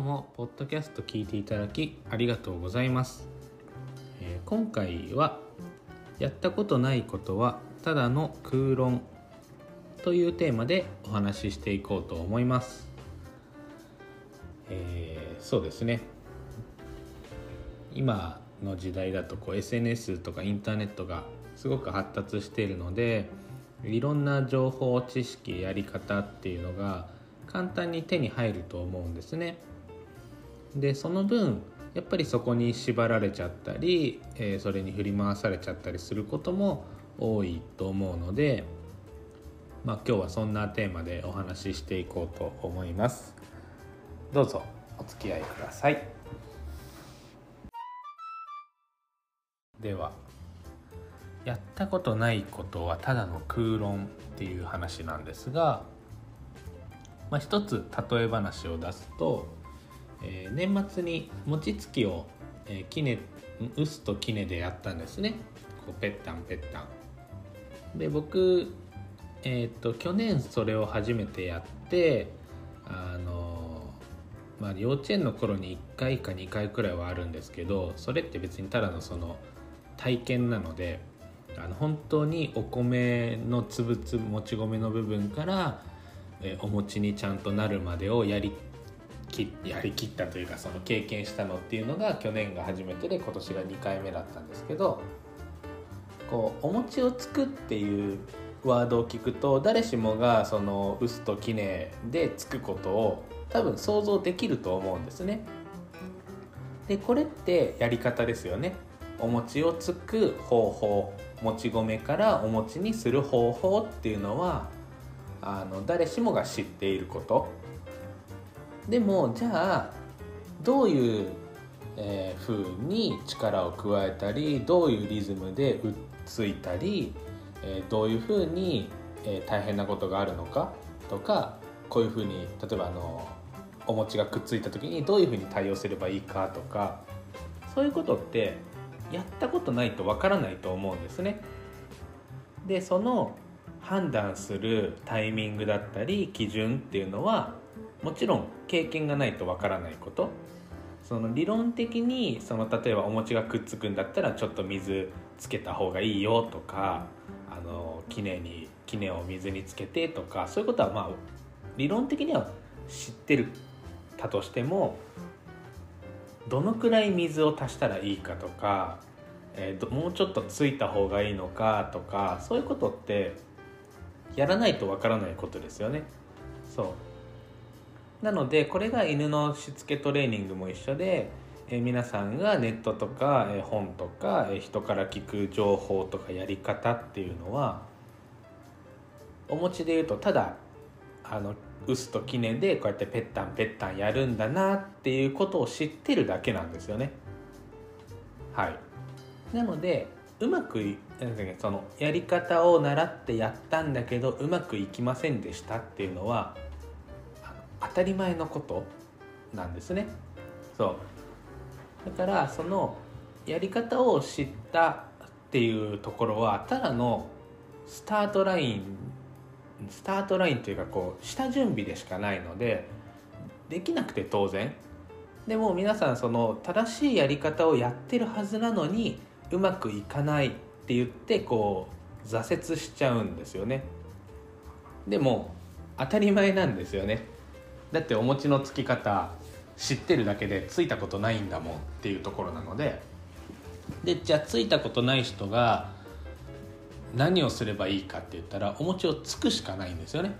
日もポッドキャスト聞いていただきありがとうございます、えー、今回はやったことないことはただの空論というテーマでお話ししていこうと思います。えー、そうですね今の時代だとこう SNS とかインターネットがすごく発達しているのでいろんな情報知識やり方っていうのが簡単に手に入ると思うんですね。でその分やっぱりそこに縛られちゃったり、えー、それに振り回されちゃったりすることも多いと思うのでまあ、今日はそんなテーマでお話ししていこうと思います。どうぞお付き合いください。ではやったことないことはただの空論っていう話なんですが、まあ、一つ例え話を出すと、えー、年末に餅つきを、えー、キネウスとキネでやったんですね。こうペッタンペッタンで僕えーと、去年それを初めてやってあの、まあ、幼稚園の頃に1回か2回くらいはあるんですけどそれって別にただのその体験なのであの本当にお米のつぶつぶもち米の部分から、えお餅にちゃんとなるまでをやりきやりきったというかその経験したのっていうのが去年が初めてで今年が2回目だったんですけどこうお餅をつくっていうワードを聞くと誰しもがその「薄ときね」でつくことを多分想像できると思うんですね。でこれってやり方ですよね。お餅をつく方法もち米からお餅にする方法っていうのはあの誰しもが知っていることでもじゃあどういう、えー、風に力を加えたりどういうリズムでうっついたりえー、どういうふうに、えー、大変なことがあるのかとかこういうふうに例えばあのお餅がくっついた時にどういうふうに対応すればいいかとかそういうことってやったことないとわからないと思うんですね。でその判断するタイミングだったり基準っていうのはもちろん経験がないとわからないことその理論的にその例えばお餅がくっつくんだったらちょっと水つけた方がいいよとかあのきれいにきねを水につけてとかそういうことはまあ理論的には知ってるたとしてもどのくらい水を足したらいいかとか、えー、もうちょっとついた方がいいのかとかそういうことってやらないとわからないことですよね。そうなのでこれが犬のしつけトレーニングも一緒でえ皆さんがネットとか、え本とか、え人から聞く情報とかやり方っていうのはお持ちで言うとただあの薄と記念でこうやってペッタンペッタンやるんだなっていうことを知ってるだけなんですよね。はいなのでうまくそのやり方を習ってやったんだけどうまくいきませんでしたっていうのは当たり前のことなんですね。そう。だからそのやり方を知ったっていうところはただのスタートラインスタートラインというかこう下準備でしかないのでできなくて当然。でも皆さんその正しいやり方をやってるはずなのにうまくいかないって言ってこう挫折しちゃうんですよね。でも当たり前なんですよね。だってお餅のつき方知ってるだけでついたことないんだもんっていうところなのででじゃあついたことない人が何をすればいいかって言ったらお餅をつくしかないんですよね。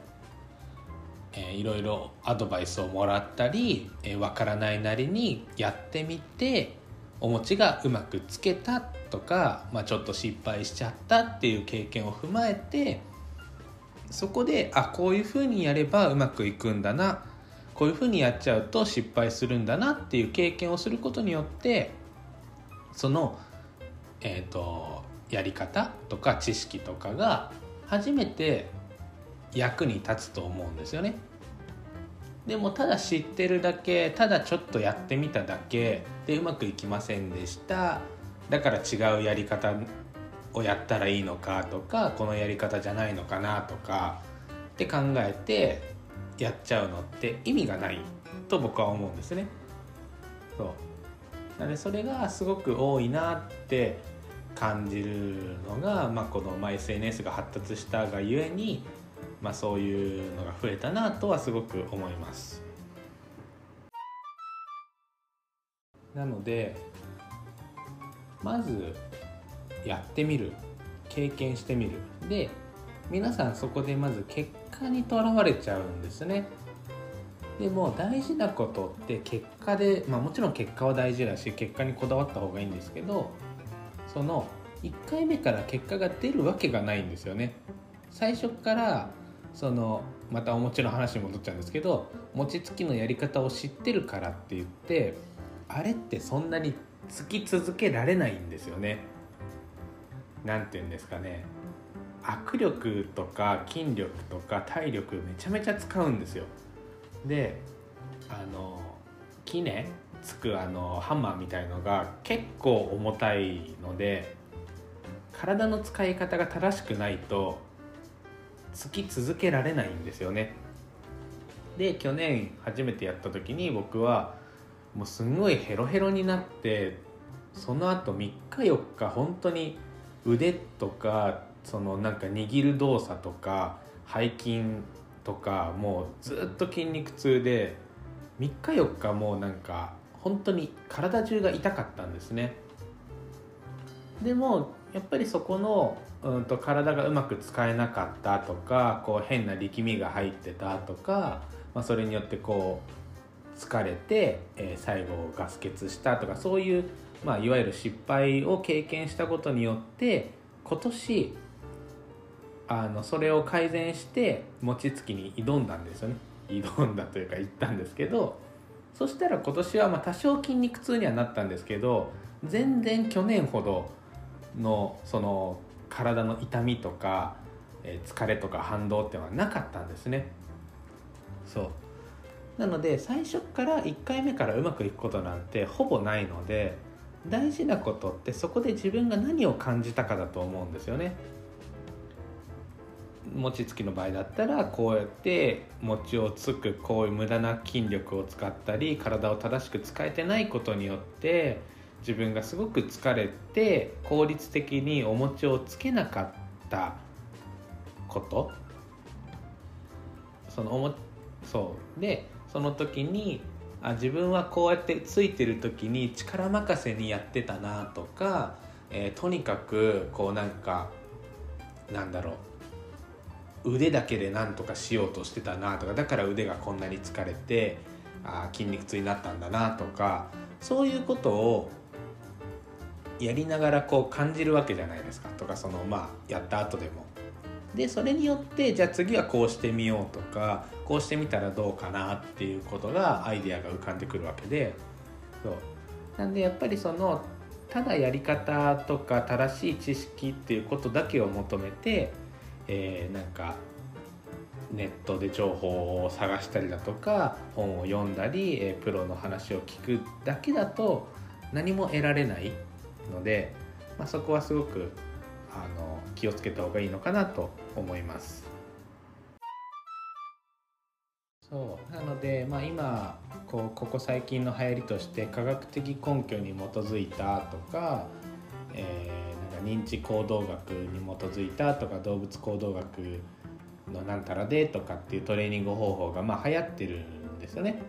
えー、いろいろアドバイスをもらったりわ、えー、からないなりにやってみてお餅がうまくつけたとか、まあ、ちょっと失敗しちゃったっていう経験を踏まえてそこであこういうふうにやればうまくいくんだなこういうふうにやっちゃうと失敗するんだなっていう経験をすることによってその、えーと、やり方とか知識とかが初めて役に立つと思うんですよね。でもただ知ってるだけただちょっとやってみただけでうまくいきませんでしただから違うやり方をやったらいいのかとかこのやり方じゃないのかなとかって考えてやっちゃうのって意味がないと僕は思うんですね。そうなのでそれがすごく多いなって感じるのが、まあ、この、まあ、SNS が発達したがゆえに、まあ、そういうのが増えたなとはすごく思います。なのでまずやってみる経験してみるで皆さんそこでまず結果にとらわれちゃうんですね。でも大事なことって結果で、まあ、もちろん結果は大事だし結果にこだわった方がいいんですけどその1回目から結果が出るわけがないんですよね。最初からそのまたお餅の話に戻っちゃうんですけど餅つきのやり方を知ってるからって言ってあれってそんなにつき続けられないんですよね。何て言うんですかね。握力とか筋力とか体力めちゃめちゃ使うんですよ。であの木ねつくあのハンマーみたいのが結構重たいので体の使い方が正しくないとつき続けられないんですよね。で去年初めてやった時に僕はもうすんごいヘロヘロになってその後3日4日本当に腕とかそのなんか握る動作とか背筋とかもうずっと筋肉痛で3日4日もうなんか本当に体中が痛かったんですね。でもやっぱりそこの、うんと、体がうまく使えなかったとかこう変な力みが入ってたとか、まあ、それによってこう疲れて、えー、最後ガス欠したとかそういうまあ、いわゆる失敗を経験したことによって今年あのそれを改善して餅つきに挑んだんですよね。挑んだというか言ったんですけどそしたら今年はまあ多少筋肉痛にはなったんですけど全然去年ほどのその体の痛みとか、え疲れとか反動ってのはなかったんですね。そう。なので最初から1回目からうまくいくことなんてほぼないので大事なことってそこで自分が何を感じたかだと思うんですよね。餅つきの場合だったらこうやって餅をつくこういう無駄な筋力を使ったり体を正しく使えてないことによって自分がすごく疲れて効率的にお餅をつけなかったこと。そのおもそう。でその時にあ自分はこうやってついてる時に力任せにやってたなとか、えー、とにかくこうなんかなんだろう。腕だけで何とかしようとしてたなとかだから腕がこんなに疲れてあ筋肉痛になったんだなとかそういうことをやりながらこう感じるわけじゃないですかとかそのまあやった後でも。でそれによってじゃあ次はこうしてみようとかこうしてみたらどうかなっていうことがアイデアが浮かんでくるわけで。そう。なんでやっぱりそのただやり方とか正しい知識っていうことだけを求めて、えー、なんかネットで情報を探したりだとか本を読んだり、えー、プロの話を聞くだけだと何も得られないので、まあ、そこはすごくあの気をつけた方がいいのかなと思います。そうなので、まあ、今こうここ最近の流行りとして科学的根拠に基づいたとか,、えー、認知行動学に基づいたとか動物行動学のなんたらでとかっていうトレーニング方法がまあ流行ってるんですよね。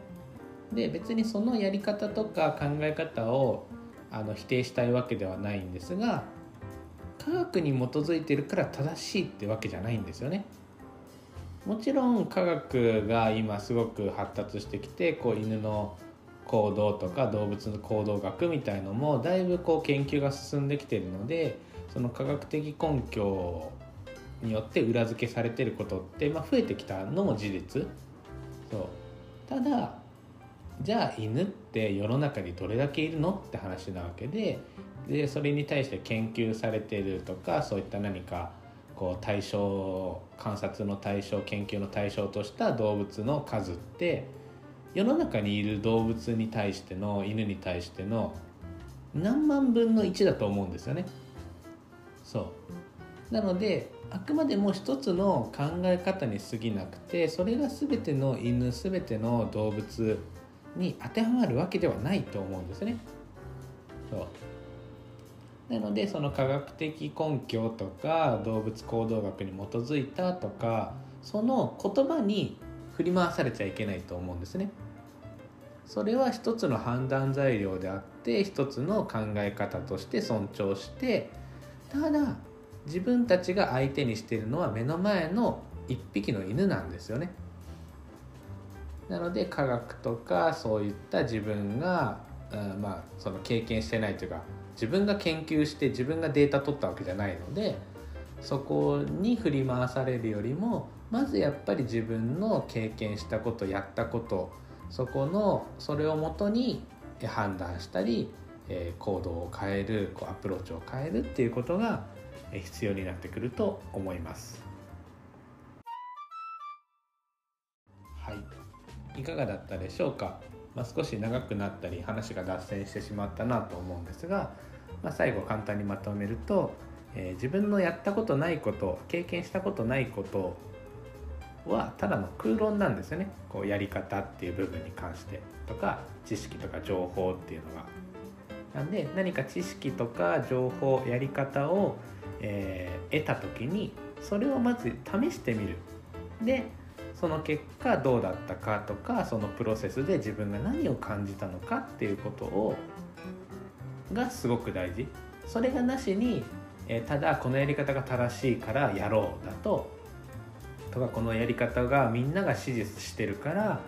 で別にそのやり方とか考え方をあの否定したいわけではないんですが科学に基づいてるから正しいってわけじゃないんですよね。もちろん科学が今すごく発達してきてこう犬の行動とか動物の行動学みたいのもだいぶこう研究が進んできてるのでその科学的根拠によって裏付けされてることって、まあ、増えてきたのも事実。そう。ただじゃあ犬って世の中にどれだけいるのって話なわけででそれに対して研究されてるとかそういった何かこう対象観察の対象研究の対象とした動物の数って世の中にいる動物に対しての犬に対しての何万分の1だと思うんですよね。そうなのであくまでも一つの考え方に過ぎなくてそれが全ての犬全ての動物に当てはまるわけではないと思うんですね。そうなのでその科学的根拠とか動物行動学に基づいたとかその言葉に振り回されちゃいけないと思うんですね。それは一つの判断材料であって一つの考え方として尊重してただ自分たちが相手にしているのは目の前の一匹の犬なんですよね。なので科学とかそういった自分が、うん、まあその経験してないというか自分が研究して自分がデータ取ったわけじゃないのでそこに振り回されるよりもまずやっぱり自分の経験したことやったことそこのそれをもとに判断したり行動を変えるこうアプローチを変えるっていうことが必要になってくると思います。はいいかがだったでしょうか、まあ、少し長くなったり話が脱線してしまったなと思うんですが、まあ、最後簡単にまとめると、えー、自分のやったことないこと経験したことないことはただの空論なんですよね。こうやり方っていう部分に関してとか知識とか情報っていうのが。なんで何か知識とか情報やり方をえー、得た時にそれをまず試してみる。でその結果どうだったかとかそのプロセスで自分が何を感じたのかっていうことをがすごく大事。それがなしに、えー、ただこのやり方が正しいからやろうだととかこのやり方がみんなが支持してるから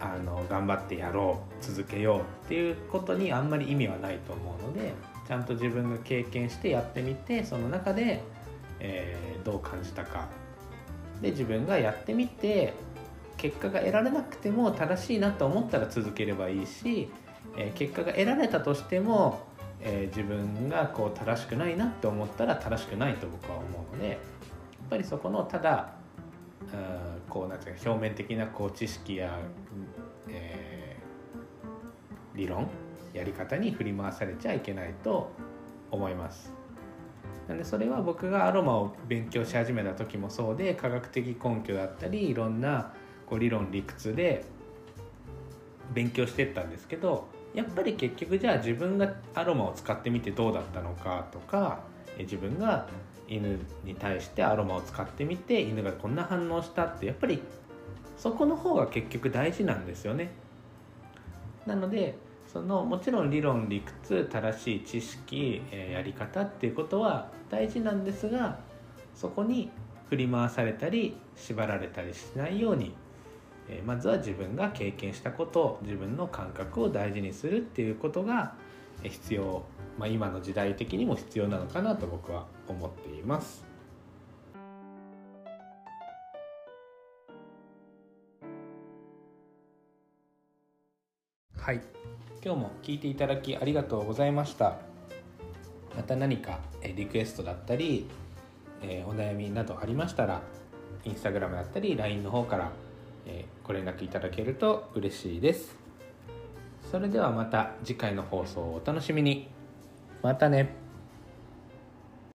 あの頑張ってやろう続けようっていうことにあんまり意味はないと思うのでちゃんと自分が経験してやってみてその中で、えー、どう感じたか。で自分がやってみて結果が得られなくても正しいなと思ったら続ければいいし、えー、結果が得られたとしても、えー、自分がこう正しくないなって思ったら正しくないと僕は思うのでやっぱりそこのただこうなんていうか表面的なこう知識や、えー、理論やり方に振り回されちゃいけないと思います。なんでそれは僕がアロマを勉強し始めた時もそうで科学的根拠だったりいろんなこう理論理屈で勉強してったんですけどやっぱり結局じゃあ自分がアロマを使ってみてどうだったのかとか自分が犬に対してアロマを使ってみて犬がこんな反応したってやっぱりそこの方が結局大事なんですよね。なのでそのもちろん理論理屈正しい知識、えー、やり方っていうことは大事なんですがそこに振り回されたり縛られたりしないように、えー、まずは自分が経験したこと自分の感覚を大事にするっていうことが必要、まあ、今の時代的にも必要なのかなと僕は思っています。はい。今日も聞いていただきありがとうございました。また何かリクエストだったりお悩みなどありましたらインスタグラムだったり LINE の方からご連絡いただけると嬉しいです。それではまた次回の放送をお楽しみにまたね。